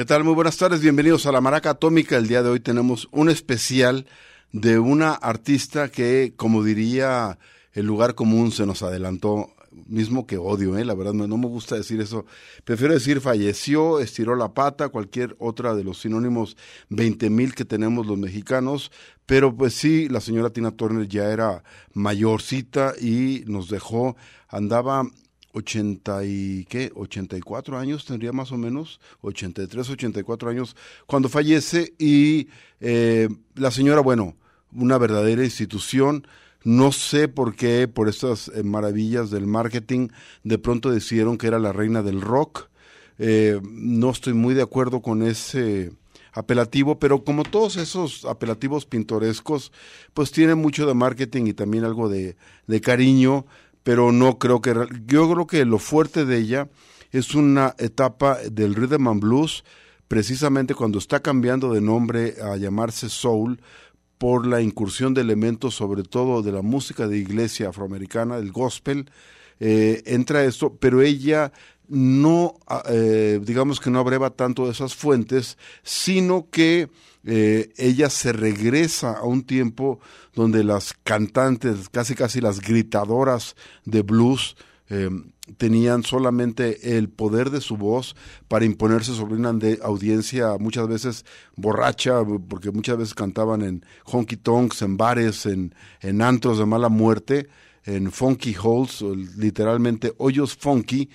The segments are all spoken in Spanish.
¿Qué tal? Muy buenas tardes, bienvenidos a La Maraca Atómica. El día de hoy tenemos un especial de una artista que, como diría el lugar común, se nos adelantó mismo que odio, ¿eh? la verdad no, me gusta decir eso. Prefiero decir falleció, estiró la pata, cualquier otra de los sinónimos 20 mil que tenemos los mexicanos, pero pues sí, la señora Tina Turner ya era mayorcita y nos dejó, andaba 80 y qué, 84 años tendría más o menos, 83, 84 años cuando fallece y eh, la señora, bueno, una verdadera institución, no sé por qué, por estas eh, maravillas del marketing, de pronto decidieron que era la reina del rock. Eh, no estoy muy de acuerdo con ese apelativo, pero como todos esos apelativos pintorescos, pues tiene mucho de marketing y también algo de, de cariño, pero no creo que... Yo creo que lo fuerte de ella es una etapa del rhythm and blues, precisamente cuando está cambiando de nombre a llamarse soul, por la incursión de elementos, sobre todo de la música de iglesia afroamericana, el gospel, eh, entra esto, pero ella no, ah, eh, digamos que no abreva tanto de esas fuentes, sino que eh, ella se regresa a un tiempo donde las cantantes, casi casi las gritadoras de blues, tenían solamente el poder de su voz para imponerse sobre una audiencia muchas veces borracha, porque muchas veces cantaban en honky tonks, en bares, en, en antros de mala muerte, en funky holes, literalmente hoyos funky,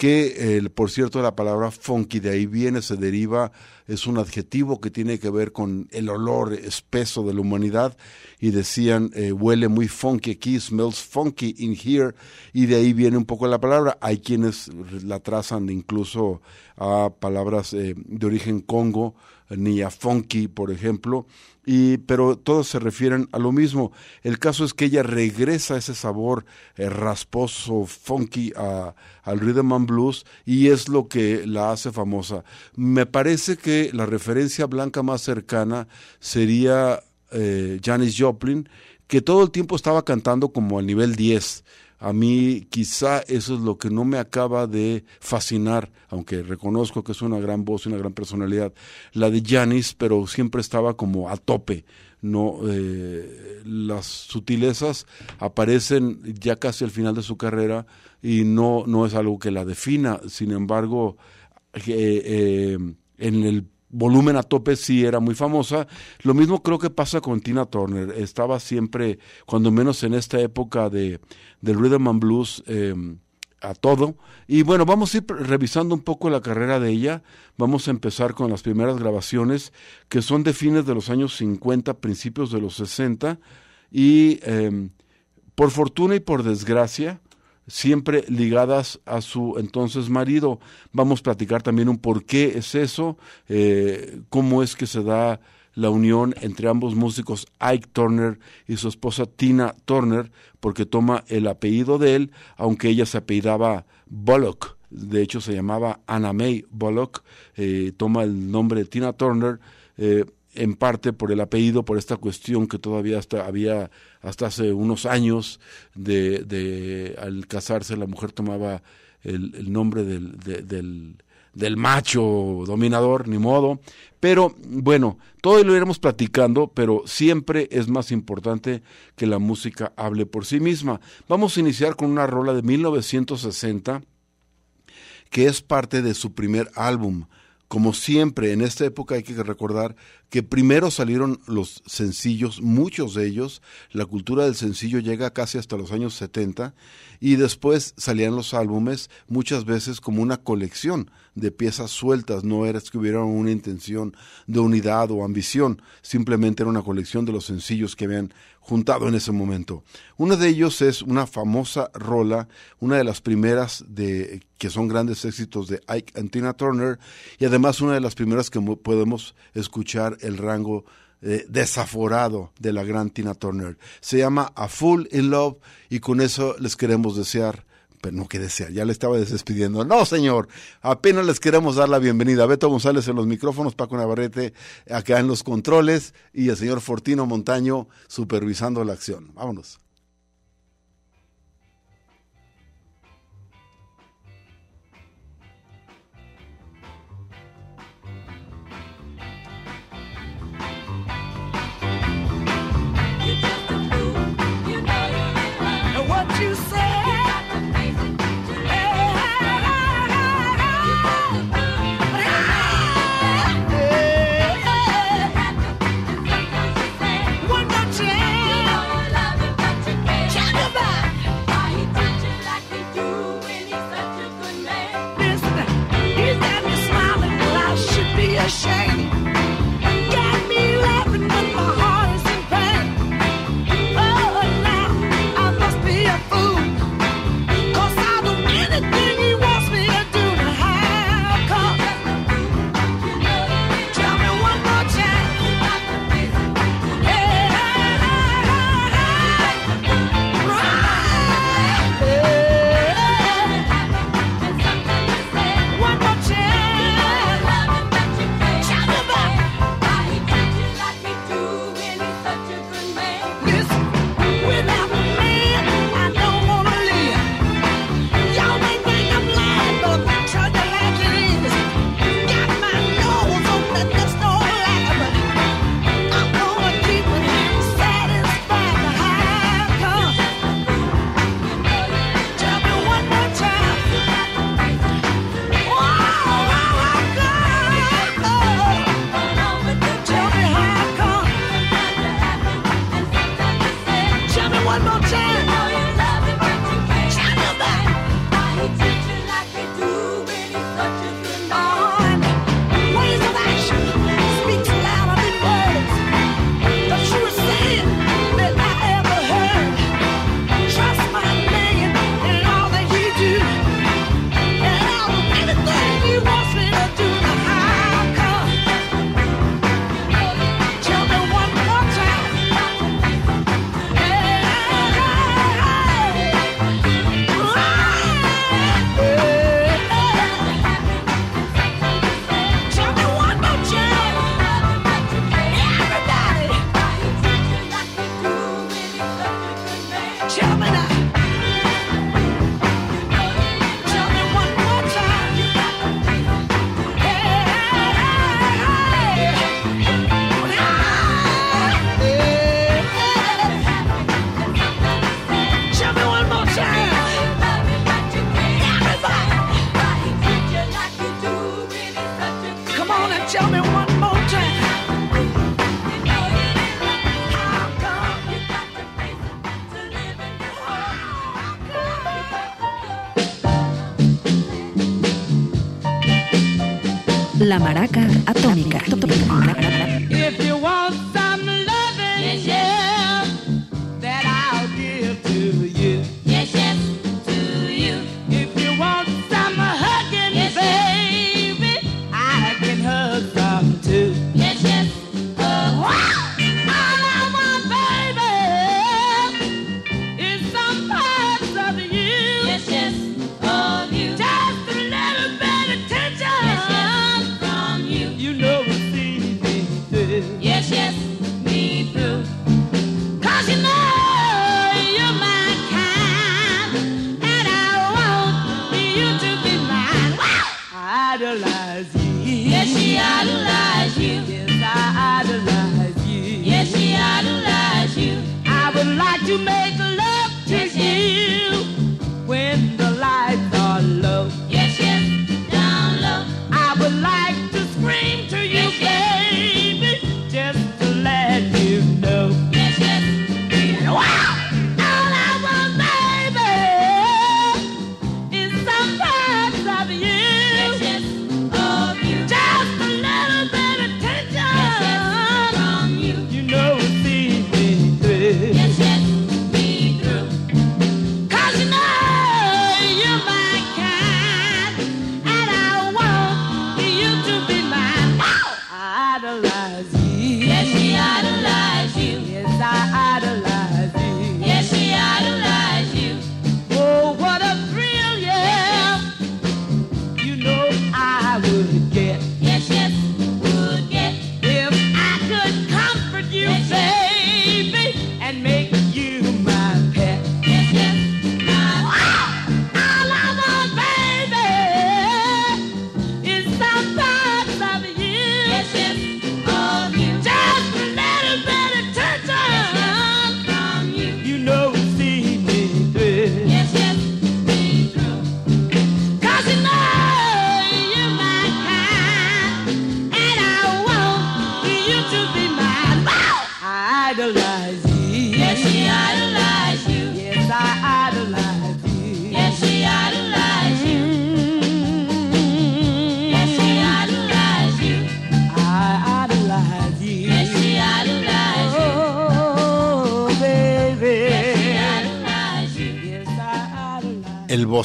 que eh, por cierto la palabra funky de ahí viene, se deriva, es un adjetivo que tiene que ver con el olor espeso de la humanidad y decían eh, huele muy funky aquí, smells funky in here y de ahí viene un poco la palabra. Hay quienes la trazan incluso a palabras eh, de origen congo, ni a funky, por ejemplo, y, pero todos se refieren a lo mismo. El caso es que ella regresa ese sabor eh, rasposo, funky a, al rhythm and blues y es lo que la hace famosa. Me parece que la referencia blanca más cercana sería eh, Janis Joplin, que todo el tiempo estaba cantando como al nivel 10 a mí quizá eso es lo que no me acaba de fascinar, aunque reconozco que es una gran voz y una gran personalidad, la de Janis, pero siempre estaba como a tope. No, eh, las sutilezas aparecen ya casi al final de su carrera y no, no es algo que la defina. Sin embargo, eh, eh, en el volumen a tope sí era muy famosa. Lo mismo creo que pasa con Tina Turner. Estaba siempre, cuando menos en esta época de, del rhythm and blues, em, a todo. Y bueno, vamos a ir revisando un poco la carrera de ella. Vamos a empezar con las primeras grabaciones, que son de fines de los años 50, principios de los 60. Y em, por fortuna y por desgracia, siempre ligadas a su entonces marido. Vamos a platicar también un por qué es eso, eh, cómo es que se da la unión entre ambos músicos, Ike Turner y su esposa Tina Turner, porque toma el apellido de él, aunque ella se apellidaba Bullock. De hecho, se llamaba Anna May Bullock, eh, toma el nombre de Tina Turner. Eh, en parte por el apellido, por esta cuestión que todavía hasta había hasta hace unos años de, de al casarse la mujer tomaba el, nombre del, del, del, macho dominador, ni modo. Pero bueno, todo lo iremos platicando, pero siempre es más importante que la música hable por sí misma. Vamos a iniciar con una rola de 1960 que es parte de su primer álbum, como siempre, en esta época hay que recordar que primero salieron los sencillos, muchos de ellos, la cultura del sencillo llega casi hasta los años 70, y después salían los álbumes, muchas veces como una colección de piezas sueltas, no era que hubiera una intención de unidad o ambición, simplemente era una colección de los sencillos que habían juntado en ese momento. Uno de ellos es una famosa rola, una de las primeras de que son grandes éxitos de Ike and Tina Turner y además una de las primeras que podemos escuchar el rango eh, desaforado de la gran Tina Turner. Se llama A Full in Love y con eso les queremos desear pero no que desear, ya le estaba despidiendo. No, señor, apenas les queremos dar la bienvenida. Beto González en los micrófonos, Paco Navarrete acá en los controles y el señor Fortino Montaño supervisando la acción. Vámonos. La maraca atómica.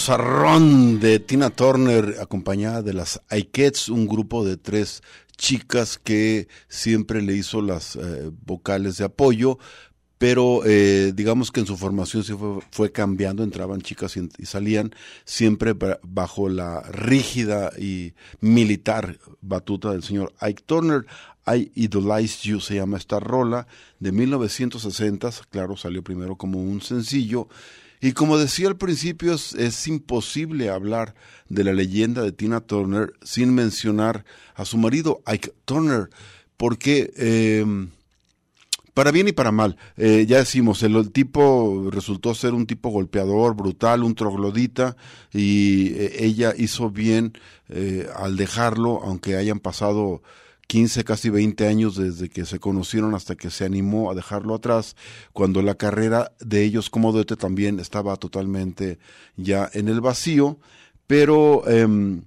De Tina Turner acompañada de las Aikets, un grupo de tres chicas que siempre le hizo las eh, vocales de apoyo, pero eh, digamos que en su formación se fue, cambiando, entraban chicas y, salían siempre bajo la rígida y militar batuta del señor Ike Turner. I Idolize You se llama esta rola de 1960, claro, salió primero como un sencillo. Y como decía al principio, es, imposible hablar de la leyenda de Tina Turner sin mencionar a su marido, Ike Turner, porque eh, para bien y para mal. Eh, ya decimos, el, tipo resultó ser un tipo golpeador, brutal, un troglodita, y eh, ella hizo bien eh, al dejarlo, aunque hayan pasado 15, casi 20 años desde que se conocieron hasta que se animó a dejarlo atrás, cuando la carrera de ellos como duete también estaba totalmente ya en el vacío, pero em,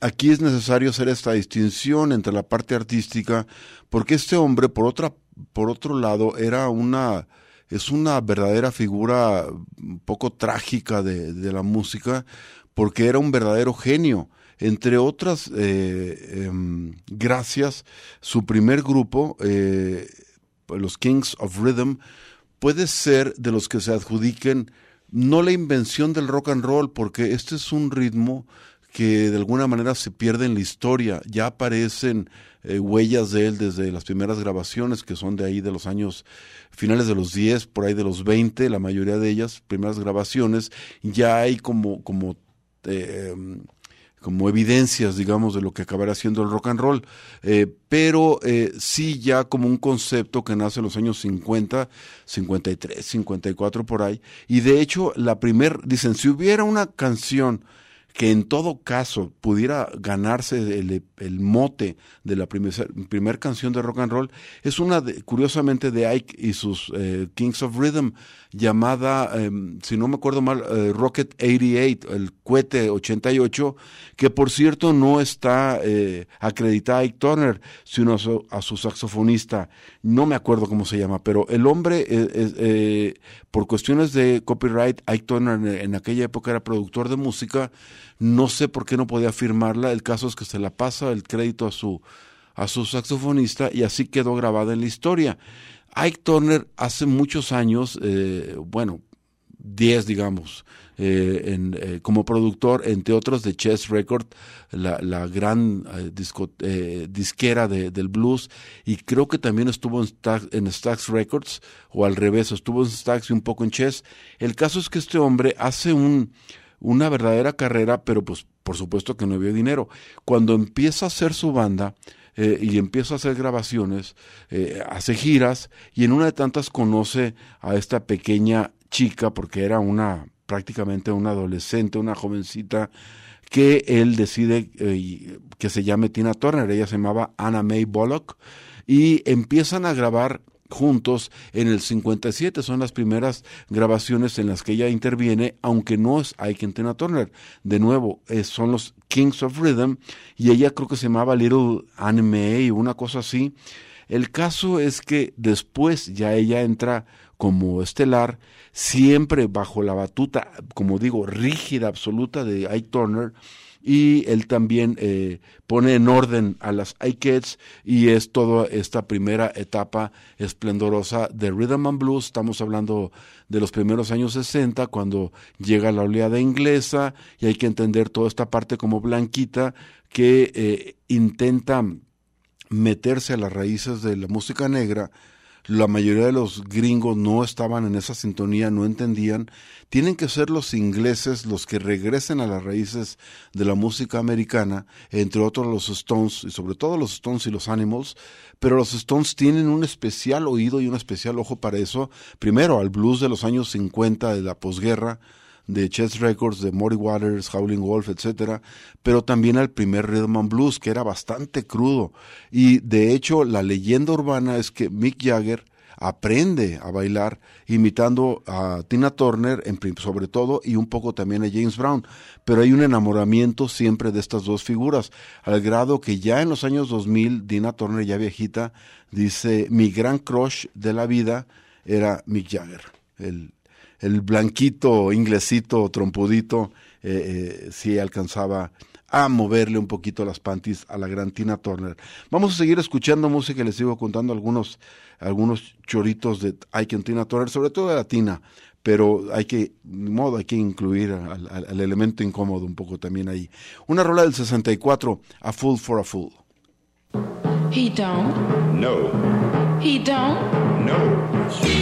aquí es necesario hacer esta distinción entre la parte artística, porque este hombre, por otra por otro lado, era una, es una verdadera figura un poco trágica de, la música, porque era un verdadero genio. Entre otras eh, em, gracias, su primer grupo, eh, los Kings of Rhythm, puede ser de los que se adjudiquen no la invención del rock and roll, porque este es un ritmo que de alguna manera se pierde en la historia. Ya aparecen eh, huellas de él desde las primeras grabaciones, que son de ahí de los años finales de los 10, por ahí de los 20, la mayoría de ellas, primeras grabaciones, ya hay como, como, eh, como evidencias, digamos, de lo que acabará siendo el rock and roll, eh, pero sí ya como un concepto que nace en los años 50, 53, 54 por ahí, y de hecho la primer, dicen, si hubiera una canción, que en todo caso pudiera ganarse el, el mote de la primera primer canción de rock and roll es una, curiosamente, de Ike y sus eh, Kings of Rhythm, llamada, em, si no me acuerdo mal, eh, Rocket 88, el cohete 88, que por cierto no está eh, acreditada a Ike Turner, sino a su, saxofonista, no me acuerdo cómo se llama, pero el hombre, eh, por cuestiones de copyright, Ike Turner en aquella época era productor de música, no sé por qué no podía firmarla, el caso es que se la pasa el crédito a su, a su saxofonista y así quedó grabada en la historia. Ike Turner hace muchos años, eh, bueno, 10 digamos, eh, eh, como productor, entre otros de Chess Record, la, la gran disco, disquera de, del blues, y creo que también estuvo en, en Stax Records, o al revés, estuvo en Stax y un poco en Chess. El caso es que este hombre hace un, una verdadera carrera, pero pues por supuesto que no había dinero. Cuando empieza a hacer su banda, eh, y empieza a hacer grabaciones, eh, hace giras y en una de tantas conoce a esta pequeña chica porque era una prácticamente una adolescente, una jovencita que él decide eh, que se llame Tina Turner, ella se llamaba Anna May Bullock y empiezan a grabar juntos en el 57. Son las primeras grabaciones en las que ella interviene, aunque no es Ike Tina Turner. De nuevo, son los Kings of Rhythm y ella creo que se llamaba Little Anime o una cosa así. El caso es que después ya ella entra como estelar, siempre bajo la batuta, como digo, rígida, absoluta de Ike Turner, y él también eh, pone en orden a las iKids y es toda esta primera etapa esplendorosa de Rhythm and Blues. Estamos hablando de los primeros años 60, cuando llega la oleada inglesa y hay que entender toda esta parte como blanquita que eh, intenta meterse a las raíces de la música negra la mayoría de los gringos no estaban en esa sintonía, no entendían. Tienen que ser los ingleses los que regresen a las raíces de la música americana, entre otros los Stones, y sobre todo los Stones y los Animals, pero los Stones tienen un especial oído y un especial ojo para eso. Primero, al blues de los años 50 de la posguerra, de Chess Records, de Muddy Waters, Howling Wolf, etcétera, pero también al primer Rhythm and Blues, que era bastante crudo. Y de hecho, la leyenda urbana es que Mick Jagger aprende a bailar imitando a Tina Turner, sobre todo, y un poco también a James Brown. Pero hay un enamoramiento siempre de estas dos figuras, al grado que ya en los años 2000, Tina Turner, ya viejita, dice, mi gran crush de la vida era Mick Jagger, el, el blanquito, inglesito, trompudito, eh, sí alcanzaba a moverle un poquito las panties a la gran Tina Turner. Vamos a seguir escuchando música y les sigo contando algunos, algunos choritos de Ike Tina Turner, sobre todo de la Tina, pero hay que, de modo, hay que incluir al, al, elemento incómodo un poco también ahí. Una rola del 64, A Fool for a Fool. He don't. No. He don't. No.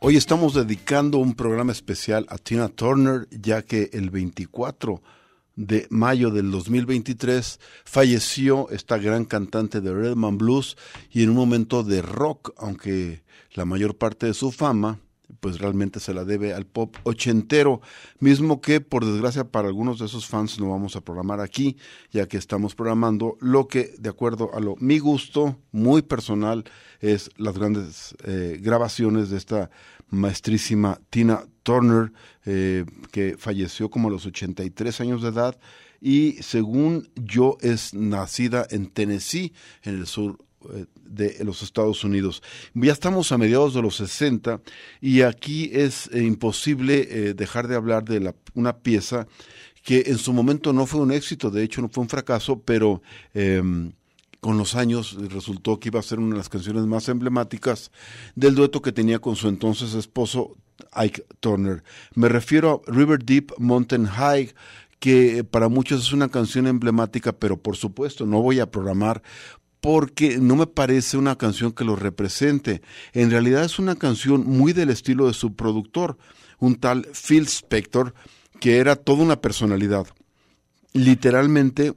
Hoy estamos dedicando un programa especial a Tina Turner, ya que el 24 de mayo del 2023 falleció esta gran cantante de Redman Blues y en un momento de rock, aunque la mayor parte de su fama pues realmente se la debe al pop ochentero, mismo que por desgracia para algunos de esos fans no vamos a programar aquí, ya que estamos programando lo que de acuerdo a lo mi gusto muy personal es las grandes eh, grabaciones de esta maestrísima Tina Turner, eh, que falleció como a los 83 años de edad y según yo es nacida en Tennessee, en el sur de los Estados Unidos. Ya estamos a mediados de los 60 y aquí es eh, imposible dejar de hablar de la, una pieza que en su momento no fue un éxito, de hecho no fue un fracaso, pero em, con los años resultó que iba a ser una de las canciones más emblemáticas del dueto que tenía con su entonces esposo Ike Turner. Me refiero a River Deep Mountain High, que para muchos es una canción emblemática, pero por supuesto no voy a programar porque no me parece una canción que lo represente. En realidad es una canción muy del estilo de su productor, un tal Phil Spector, que era toda una personalidad. Literalmente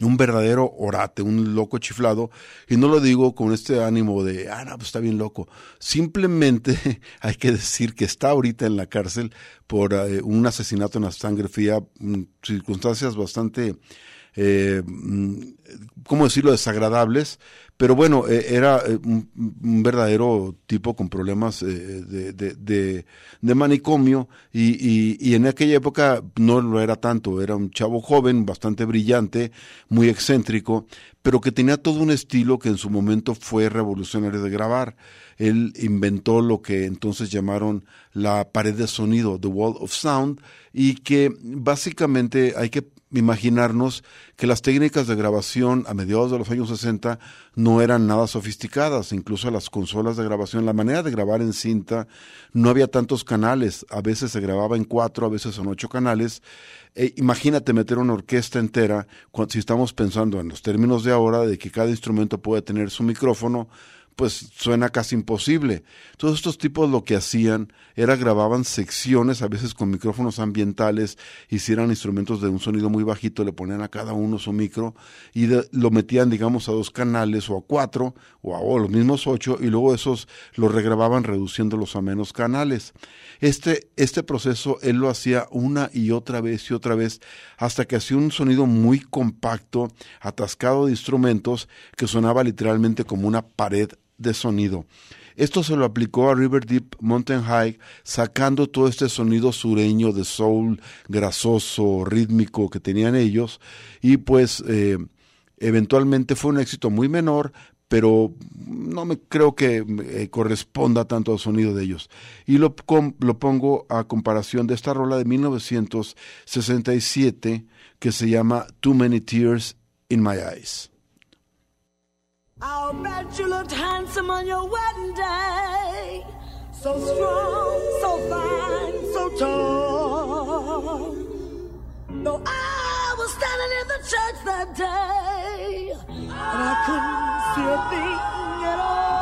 un verdadero orate, un loco chiflado, y no lo digo con este ánimo de, ah, no, pues está bien loco. Simplemente hay que decir que está ahorita en la cárcel por eh, un asesinato en la sangre fría, mm, circunstancias bastante, eh, mm, ¿cómo decirlo?, desagradables, pero bueno, eh, era eh, un, verdadero tipo con problemas eh, de, manicomio y en aquella época no lo era tanto, era un chavo joven, bastante brillante, muy excéntrico, pero que tenía todo un estilo que en su momento fue revolucionario de grabar. Él inventó lo que entonces llamaron la pared de sonido, The Wall of Sound, y que básicamente hay que imaginarnos que las técnicas de grabación a mediados de los años 60 no eran nada sofisticadas, incluso las consolas de grabación, la manera de grabar en cinta, no había tantos canales, a veces se grababa en cuatro, a veces en ocho canales. Eh, imagínate meter una orquesta entera, si estamos pensando en los términos de ahora, de que cada instrumento puede tener su micrófono, pues suena casi imposible. Todos estos tipos lo que hacían era grababan secciones, a veces con micrófonos ambientales, hicieran instrumentos de un sonido muy bajito, le ponían a cada uno su micro y lo metían, digamos, a dos canales o a cuatro o a los mismos ocho y luego esos los regrababan reduciéndolos a menos canales. Este, este proceso él lo hacía una y otra vez y otra vez hasta que hacía un sonido muy compacto, atascado de instrumentos que sonaba literalmente como una pared de sonido. Esto se lo aplicó a River Deep Mountain High, sacando todo este sonido sureño de soul, grasoso, rítmico que tenían ellos, y pues eh, eventualmente fue un éxito muy menor, pero no me creo que eh, corresponda tanto al sonido de ellos. Y lo, com, lo pongo a comparación de esta rola de 1967 que se llama Too Many Tears in My Eyes. I'll bet you looked handsome on your wedding day. So strong, so fine, so tall. Though I was standing in the church that day, and I couldn't see a thing at all.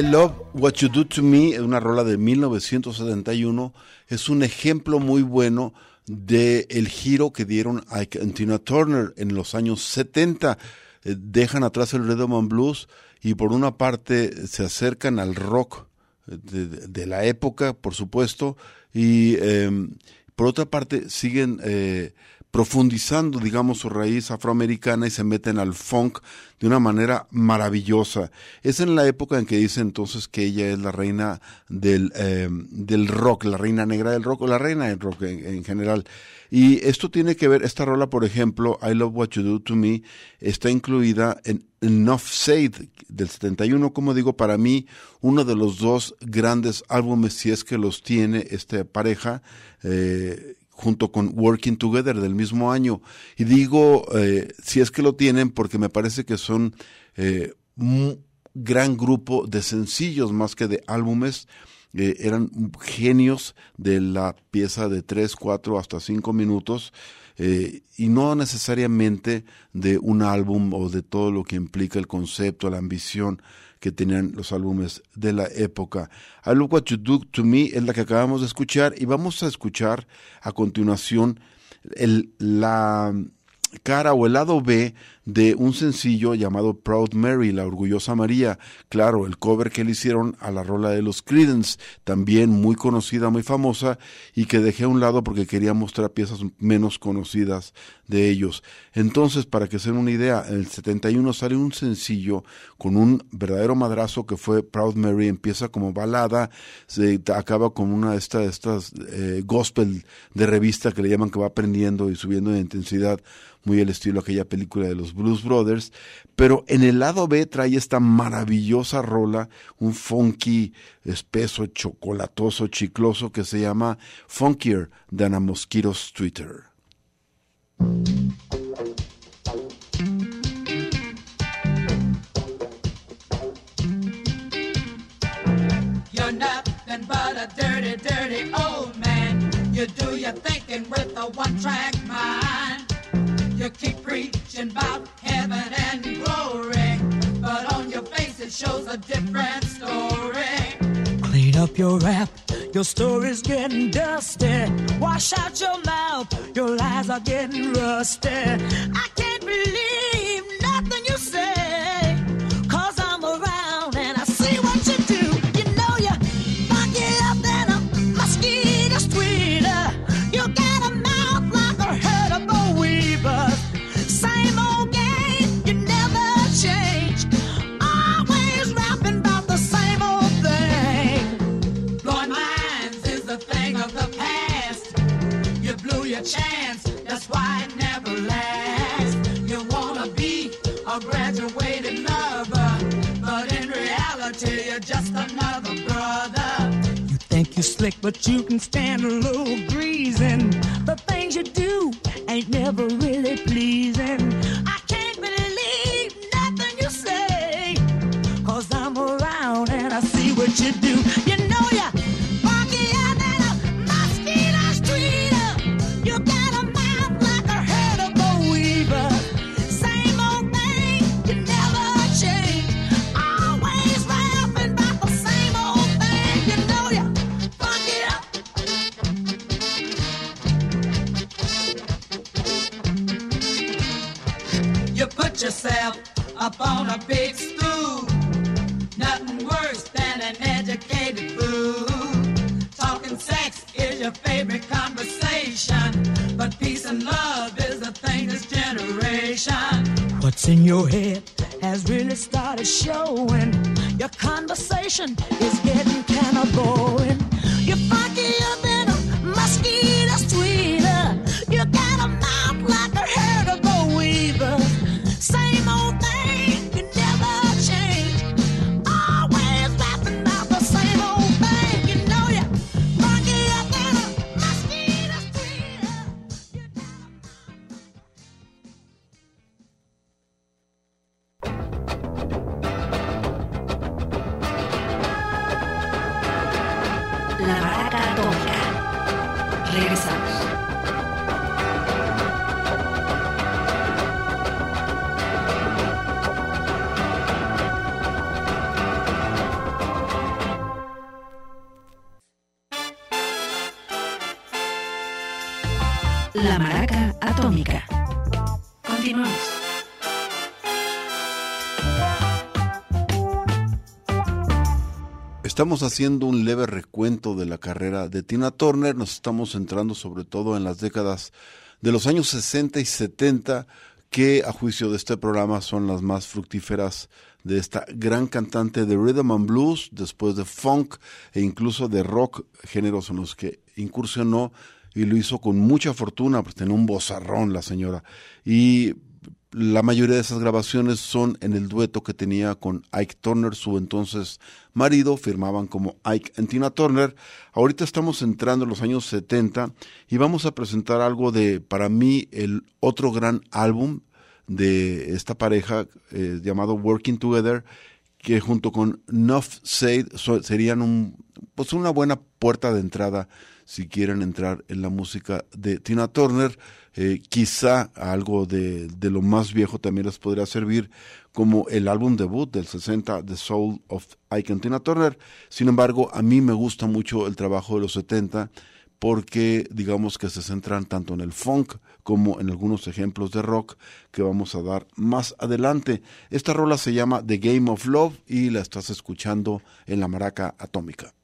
I Love What You Do to Me, una rola de 1971, es un ejemplo muy bueno de el giro que dieron a Tina Turner en los años 70. Eh, dejan atrás el rhythm blues y por una parte se acercan al rock de, de la época, por supuesto, y eh, por otra parte siguen eh, profundizando, digamos, su raíz afroamericana y se meten al funk de una manera maravillosa. Es en la época en que dice entonces que ella es la reina del, eh, del rock, la reina negra del rock o la reina del rock en, en, general. Y esto tiene que ver, esta rola, por ejemplo, I Love What You Do to Me, está incluida en Enough Said del 71, como digo, para mí, uno de los dos grandes álbumes, si es que los tiene esta pareja, eh, junto con Working Together del mismo año. Y digo, eh, si es que lo tienen, porque me parece que son eh, un gran grupo de sencillos más que de álbumes. Eh, eran genios de la pieza de tres, cuatro, hasta cinco minutos. Eh, y no necesariamente de un álbum o de todo lo que implica el concepto, la ambición que tenían los álbumes de la época. I Look What You Do To Me es la que acabamos de escuchar y vamos a escuchar a continuación el, la cara o el lado B de un sencillo llamado Proud Mary, la orgullosa María. Claro, el cover que le hicieron a la rola de los Creedence, también muy conocida, muy famosa, y que dejé a un lado porque quería mostrar piezas menos conocidas de ellos. Entonces, para que se den una idea, en el 71 sale un sencillo con un verdadero madrazo que fue Proud Mary, empieza como balada, se acaba con una de estas, estas eh, gospel de revista que le llaman que va aprendiendo y subiendo de intensidad muy el estilo aquella película de los Blues Brothers, pero en el lado B trae esta maravillosa rola, un funky espeso, chocolatoso, chicloso que se llama Funkier than a Mosquito's Twitter. You're nothing but a dirty, dirty old man. You do your thinking with a one-track mind. Keep preaching about heaven and glory, but on your face it shows a different story. Clean up your rap, your story's getting dusty. Wash out your mouth, your lies are getting rusty. I can't believe nothing you say, slick, but you can stand a little greasing. The things you do ain't never really pleasing. I can't believe nothing you say, cause I'm around and I see what you do. Head has really started showing. Your conversation is Estamos haciendo un leve recuento de la carrera de Tina Turner, nos estamos centrando sobre todo en las décadas de los años 60 y 70, que a juicio de este programa son las más fructíferas de esta gran cantante de rhythm and blues, después de funk e incluso de rock, géneros en los que incursionó y lo hizo con mucha fortuna, pues tenía un bozarrón la señora. Y la mayoría de esas grabaciones son en el dueto que tenía con Ike Turner, su entonces marido, firmaban como Ike and Tina Turner. Ahorita estamos entrando en los años 70 y vamos a presentar algo de, para mí, el otro gran álbum de esta pareja eh, llamado Working Together, que junto con Nuff Said serían un, pues una buena puerta de entrada si quieren entrar en la música de Tina Turner. Eh, quizá algo de, de lo más viejo también les podría servir como el álbum debut del 60, The Soul of Ike Tina Turner. Sin embargo, a mí me gusta mucho el trabajo de los 70 porque digamos que se centran tanto en el funk como en algunos ejemplos de rock que vamos a dar más adelante. Esta rola se llama The Game of Love y la estás escuchando en la maraca atómica.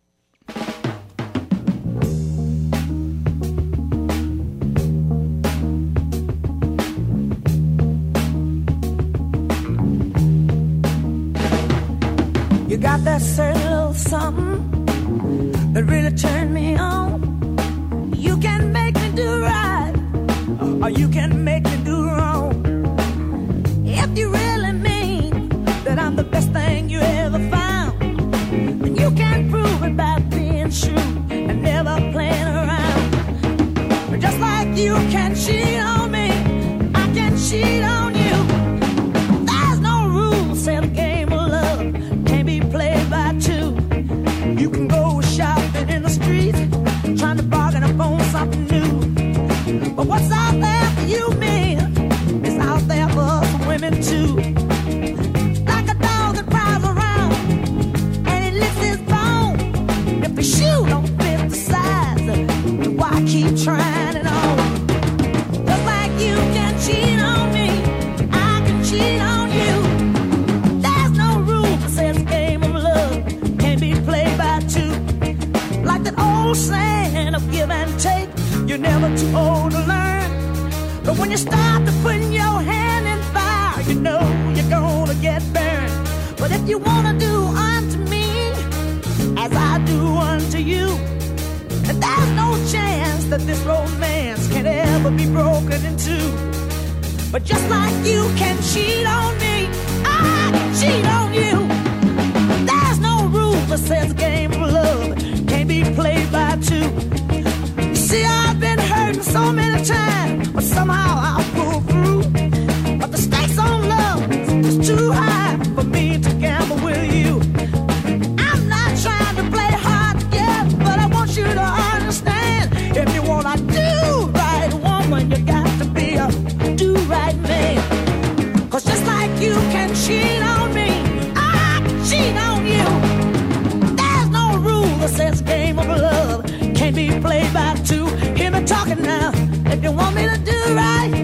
That certain little something that really turned me on. You can make me do right, or you can make me do wrong. If you really mean that I'm the best thing you ever found, then you can prove it by being true and never playing around. Just like you can cheat on me, I can cheat on never too old to learn. But when you start to put your hand in fire, you know you're gonna get burned. But if you wanna do unto me as I do unto you, and there's no chance that this romance can ever be broken in two. But just like you can cheat on me, I can cheat on you. There's no rule that says game of love can't be played by two. Hurting so many times, but somehow I'll pull through. But the stakes on love is too high for me to gamble with you. I'm not trying to play hard to get, but I want you to understand. If you wanna do right, woman, you got to be a do right man. Cause just like you can cheat on me, I can cheat on you. There's no rule that says game of love can't be played by two. You want me to do right,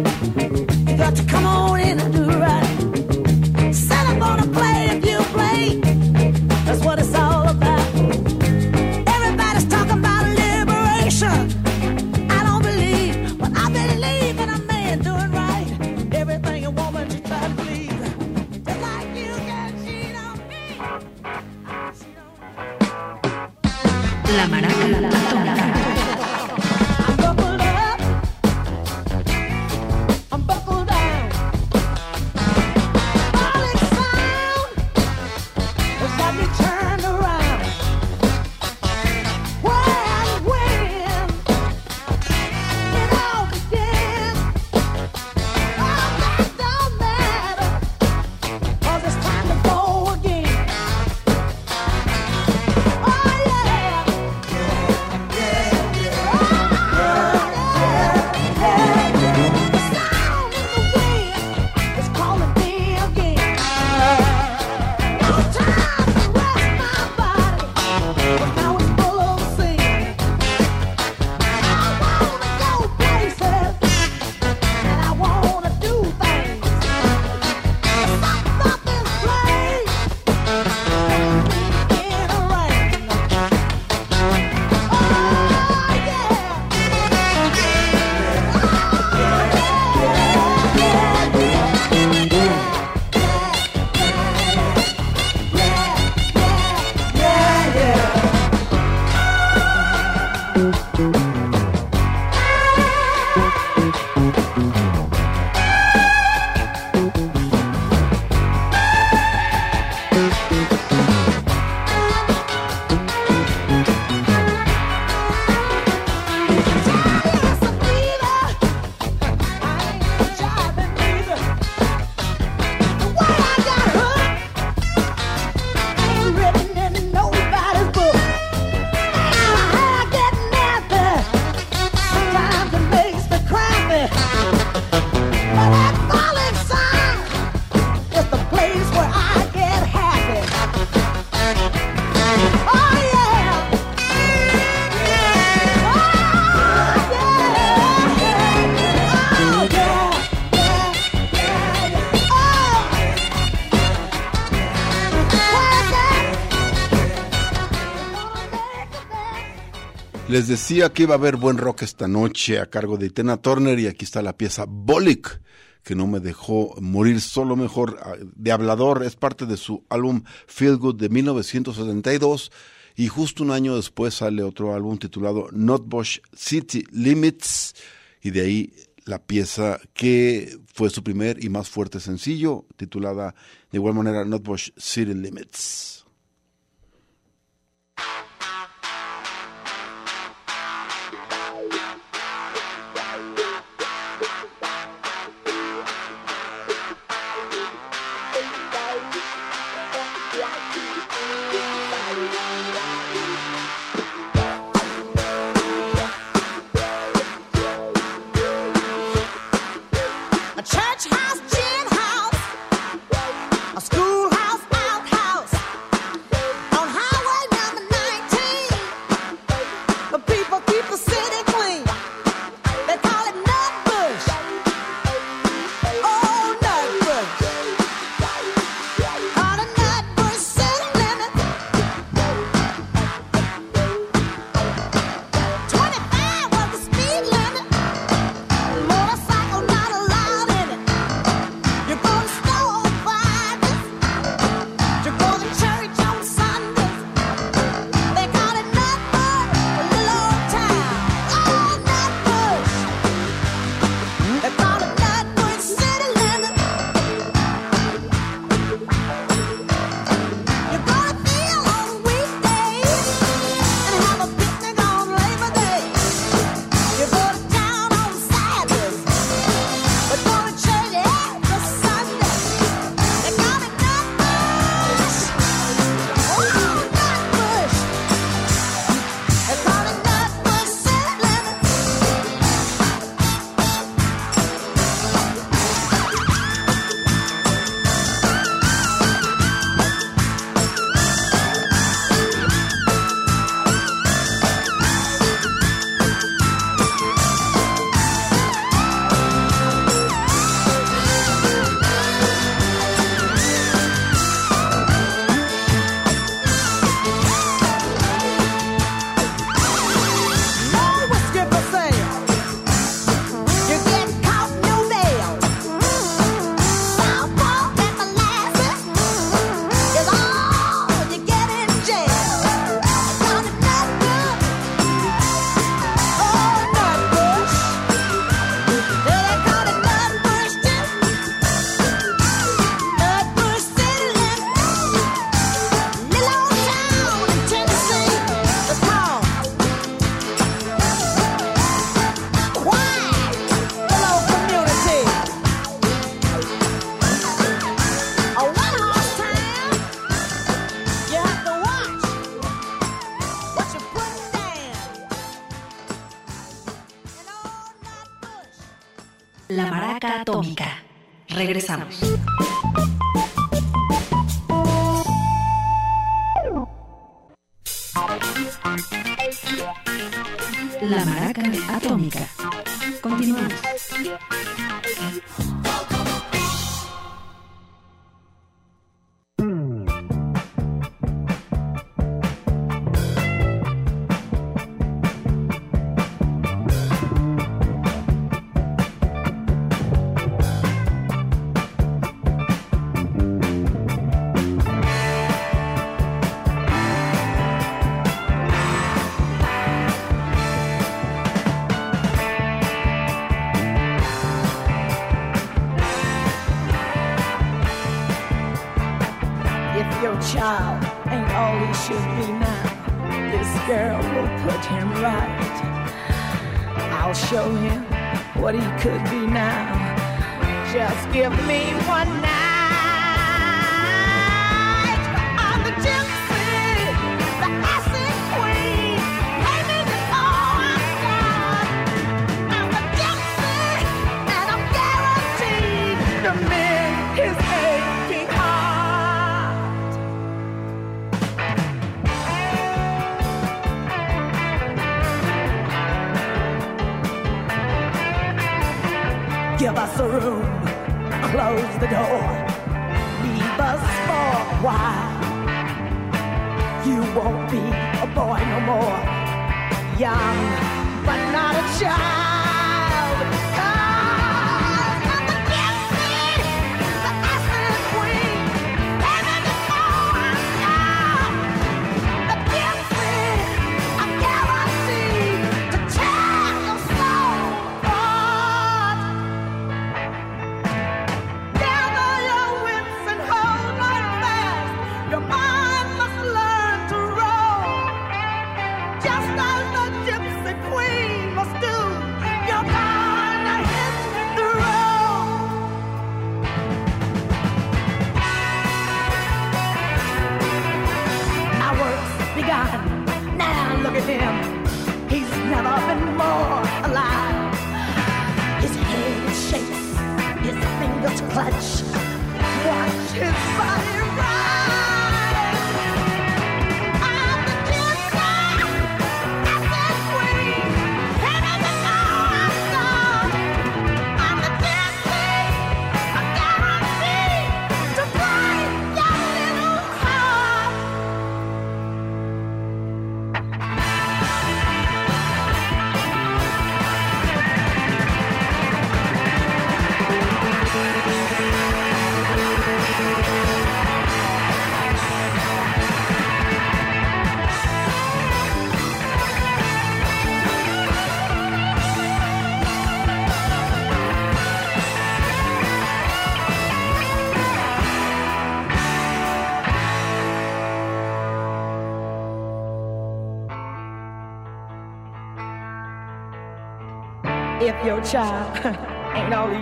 Les decía que iba a haber buen rock esta noche a cargo de Tena Turner y aquí está la pieza Bolik que no me dejó morir solo mejor ah, de hablador es parte de su álbum Feel Good de 1972 y justo un año después sale otro álbum titulado Notbush City Limits y de ahí la pieza que fue su primer y más fuerte sencillo titulada de igual manera Notbush City Limits.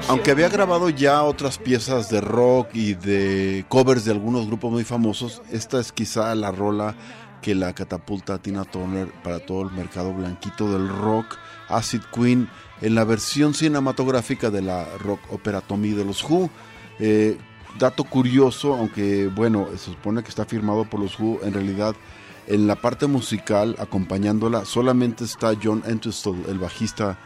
Aunque había grabado ya otras piezas de rock y de covers de algunos grupos muy famosos, esta es quizá la rola que la catapulta a Tina Turner para todo el mercado blanquito del rock, Acid Queen, en la versión cinematográfica de la rock ópera Tommy de los Who. Eh, dato curioso, aunque bueno, se supone que está firmado por los Who, en realidad en la parte musical acompañándola solamente está John Entwistle, el bajista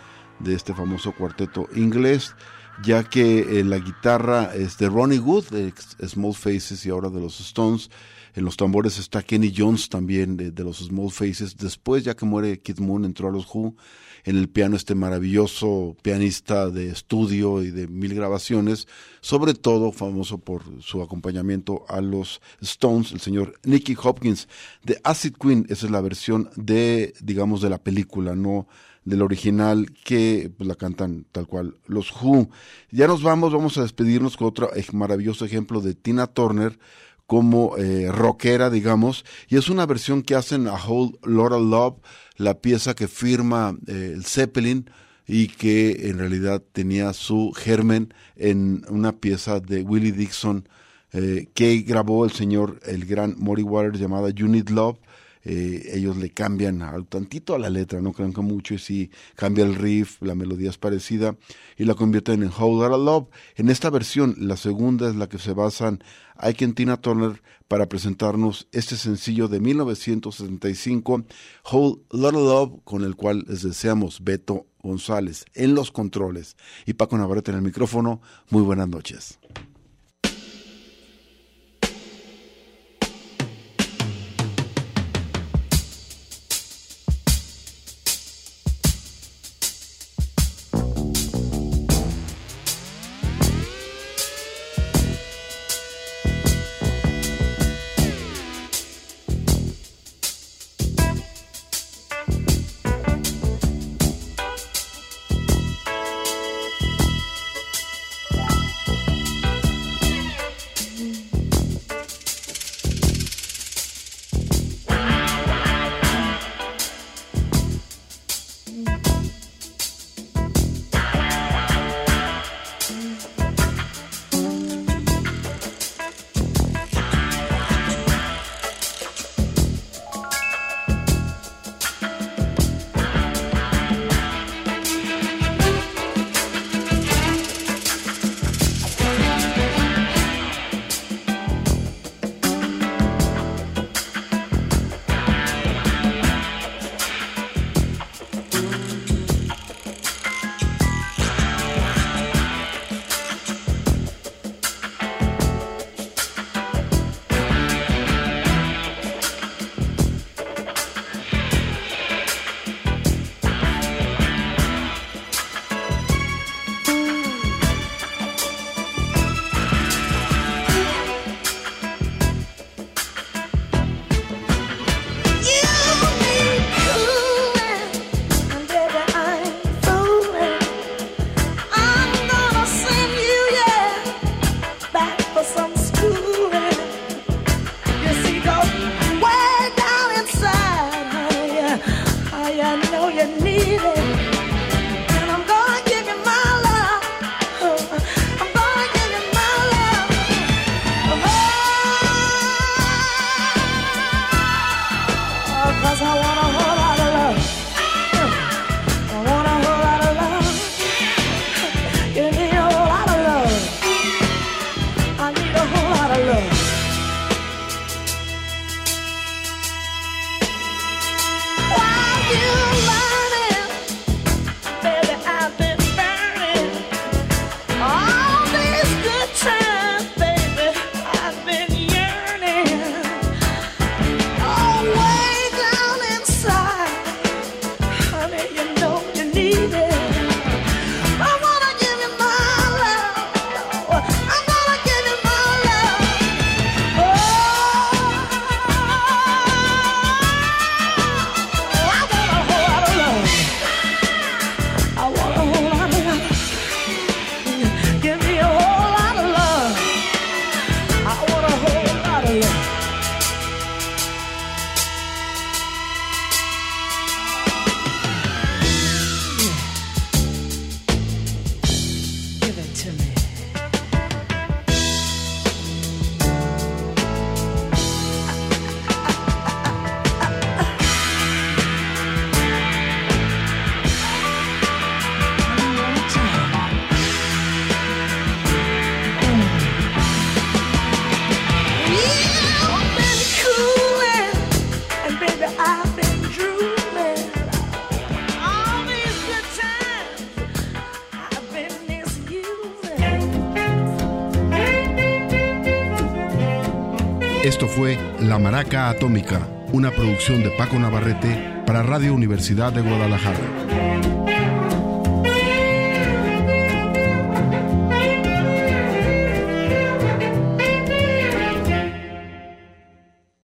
de este famoso cuarteto inglés, ya que eh, la guitarra es de Ronnie Wood, de Small Faces y ahora de los Stones. En los tambores está Kenny Jones también de, de los Small Faces. Después, ya que muere Kid Moon, entró a los Who. En el piano este maravilloso pianista de estudio y de mil grabaciones, sobre todo famoso por su acompañamiento a los Stones, el señor Nicky Hopkins. De Acid Queen, esa es la versión de, digamos, de la película, no del original que pues, la cantan tal cual los Who. Ya nos vamos, vamos a despedirnos con otro maravilloso ejemplo de Tina Turner como eh, rockera, digamos, y es una versión que hacen a Whole Lotta Love, la pieza que firma eh, el Zeppelin y que en realidad tenía su germen en una pieza de Willie Dixon eh, que grabó el señor, el gran Maury Waters llamada You Need Love. Eh, ellos le cambian al tantito a la letra, no crean que mucho, y sí cambia el riff, la melodía es parecida, y la convierten en Whole Lotta Love. En esta versión, la segunda es la que se basan Ike and Tina Turner para presentarnos este sencillo de 1975, Whole Lotta Love, con el cual les deseamos Beto González en los controles y Paco Navarrete en el micrófono. Muy buenas noches. Atómica, una producción de Paco Navarrete para Radio Universidad de Guadalajara.